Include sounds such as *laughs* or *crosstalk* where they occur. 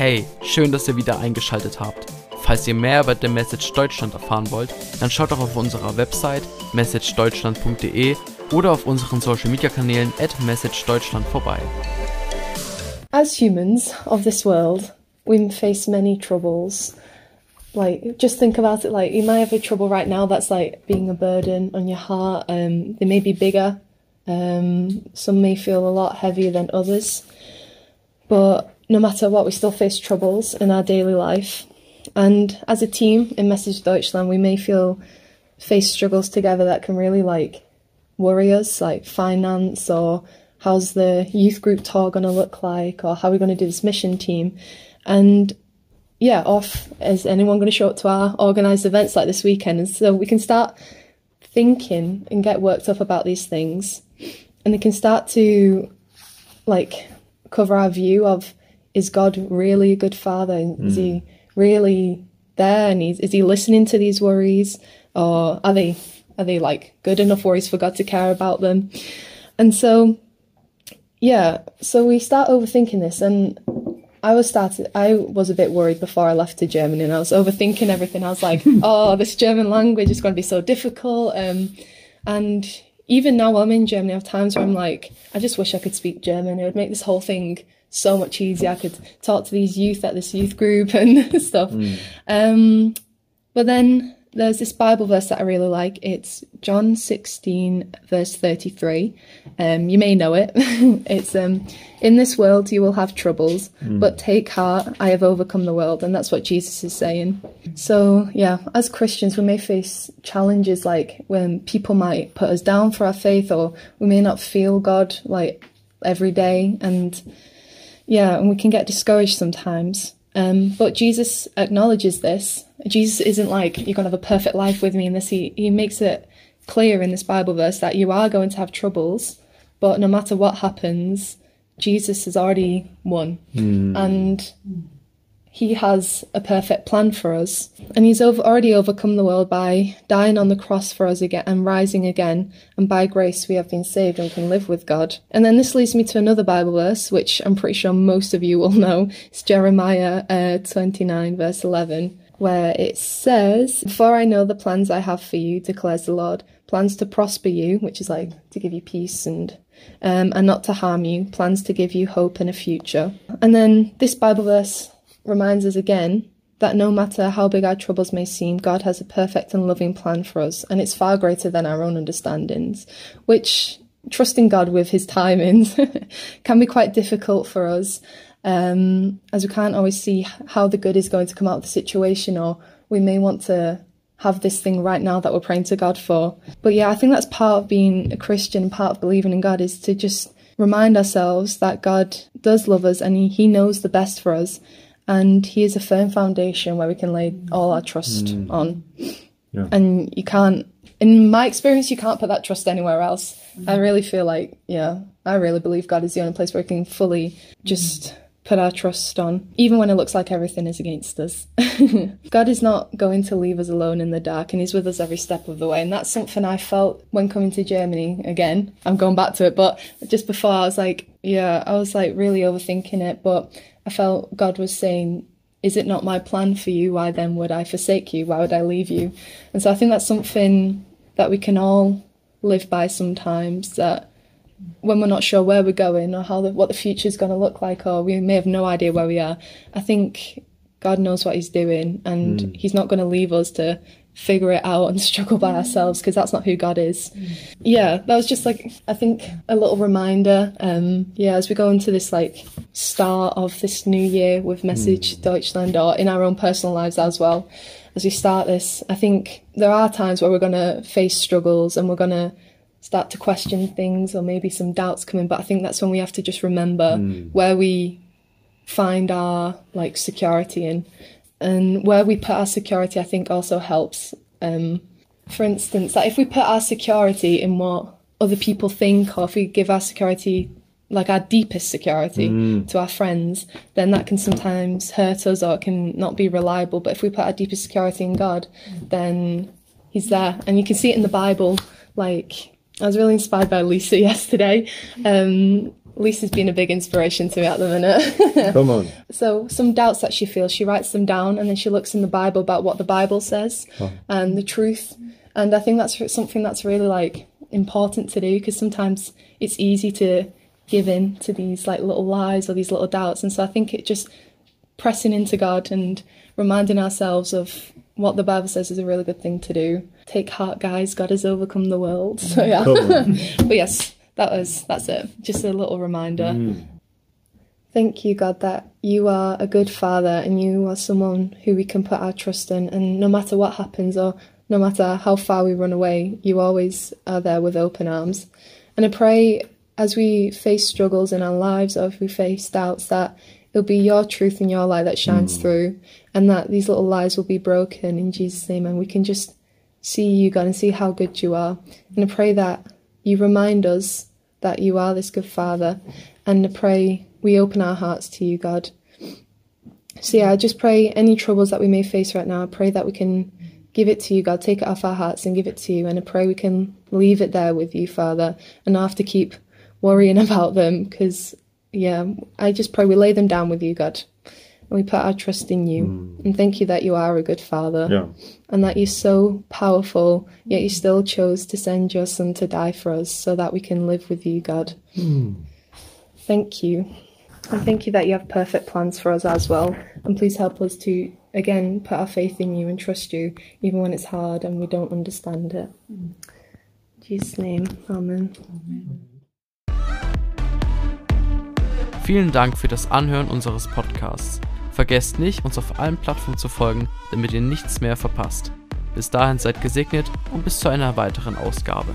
Hey, schön, dass ihr wieder eingeschaltet habt. Falls ihr mehr über The Message Deutschland erfahren wollt, dann schaut doch auf unserer Website messagedeutschland.de oder auf unseren Social Media Kanälen at messagedeutschland vorbei. As humans of this world, we face many troubles. Like, just think about it like you might have a trouble right now that's like being a burden on your heart. Um, they may be bigger, um, some may feel a lot heavier than others. But no matter what, we still face troubles in our daily life. And as a team in Message Deutschland, we may feel face struggles together that can really like worry us, like finance or how's the youth group tour going to look like or how are we going to do this mission team. And yeah, off is anyone going to show up to our organised events like this weekend? And so we can start thinking and get worked up about these things, and it can start to like cover our view of is God really a good father? Is he really there? And is, is he listening to these worries? Or are they are they like good enough worries for God to care about them? And so yeah, so we start overthinking this and I was started I was a bit worried before I left to Germany and I was overthinking everything. I was like, *laughs* oh, this German language is going to be so difficult. Um, and even now while I'm in Germany, I have times where I'm like, I just wish I could speak German. It would make this whole thing so much easier. I could talk to these youth at this youth group *laughs* and stuff. Um, but then there's this Bible verse that I really like. It's John 16, verse 33. Um, you may know it. *laughs* it's um, In this world you will have troubles, but take heart, I have overcome the world. And that's what Jesus is saying. So, yeah, as Christians, we may face challenges like when people might put us down for our faith, or we may not feel God like every day. And yeah, and we can get discouraged sometimes. Um, but Jesus acknowledges this. Jesus isn't like, you're going to have a perfect life with me in this. He, he makes it clear in this Bible verse that you are going to have troubles, but no matter what happens, Jesus has already won. And he has a perfect plan for us. And he's over, already overcome the world by dying on the cross for us again and rising again. And by grace, we have been saved and can live with God. And then this leads me to another Bible verse, which I'm pretty sure most of you will *laughs* know. It's Jeremiah uh, 29, verse 11, where it says, For I know the plans I have for you, declares the Lord. Plans to prosper you, which is like to give you peace and um, and not to harm you, plans to give you hope and a future. And then this Bible verse reminds us again that no matter how big our troubles may seem, God has a perfect and loving plan for us, and it's far greater than our own understandings, which trusting God with his timings *laughs* can be quite difficult for us, um, as we can't always see how the good is going to come out of the situation, or we may want to have this thing right now that we're praying to God for. But yeah, I think that's part of being a Christian, part of believing in God is to just remind ourselves that God does love us and He, he knows the best for us. And He is a firm foundation where we can lay all our trust mm. on. Yeah. And you can't, in my experience, you can't put that trust anywhere else. Mm-hmm. I really feel like, yeah, I really believe God is the only place where we can fully just put our trust on, even when it looks like everything is against us. *laughs* God is not going to leave us alone in the dark, and He's with us every step of the way. And that's something I felt when coming to Germany again. I'm going back to it, but just before I was like, yeah, I was like really overthinking it, but I felt God was saying, is it not my plan for you? Why then would I forsake you? Why would I leave you? And so I think that's something that we can all live by sometimes that when we're not sure where we're going or how the, what the future is going to look like, or we may have no idea where we are, I think God knows what He's doing, and hmm. He's not going to leave us to figure it out and *laughs* struggle by ourselves because that's not who God is. Yeah, that was just like I think a little reminder. Um, yeah, as we go into this like start of this new year with Message Deutschland or in our own personal lives as well. As we start this, I think there are times where we're going to face struggles and we're going to start to question things or maybe some doubts come in but i think that's when we have to just remember where we find our like security in and where we put our security i think also helps. Um for instance like if we put our security in what other people think or if we give our security like our deepest security to our friends then that can sometimes hurt us or it can not be reliable. But if we put our deepest security in god then he's there. And you can see it in the bible. Like I was really inspired by Lisa *laughs* yesterday. Um, Lisa's been a big inspiration to me at the minute. *laughs* Come on. So, some doubts that she feels, she writes them down and then she looks in the Bible about what the Bible says Oh. and the truth. And I think that's something that's really like important to do because sometimes it's easy to give in to these like little lies or these little doubts. And so I think it just pressing into God and reminding ourselves of what the Bible says is a really good thing to do. Take heart, guys. God has overcome the world. So yeah. *laughs* But yes, that was that's it. Just a little reminder. Mm. Thank you, God, that you are a good father and you are someone who we can put our trust in. And no matter what happens or no matter how far we run away, you always are there with open arms. And I pray as we face struggles in our lives or if we face doubts that it'll be your truth and your light that shines mm. through and that these little lies will be broken in Jesus' name and we can just see you, God, and see how good you are. And I pray that you remind us that you are this good Father. And pray we open our hearts to you, God. So, yeah, I just pray any troubles that we may face right now, I pray that we can give it to you, God. Take it off our hearts and give it to you. And I pray we can leave it there with you, Father, and not have to keep worrying *laughs* about them because, yeah, I just pray we lay them down with you, God. And we put our trust in you. Hmm. And thank you that you are a good Father Yeah. and that you're so powerful, yet you still chose to send your Son to die for us so that we can live with you, God. Hmm. Thank you. And thank you that you have perfect plans for us as well. And please help us to, again, put our faith in you and trust you, even when it's hard and we don't understand it. In Jesus' name, Amen. Vielen Dank für das Anhören unseres Podcasts. Vergesst nicht, uns auf allen Plattformen zu folgen, damit ihr nichts mehr verpasst. Bis dahin seid gesegnet und bis zu einer weiteren Ausgabe.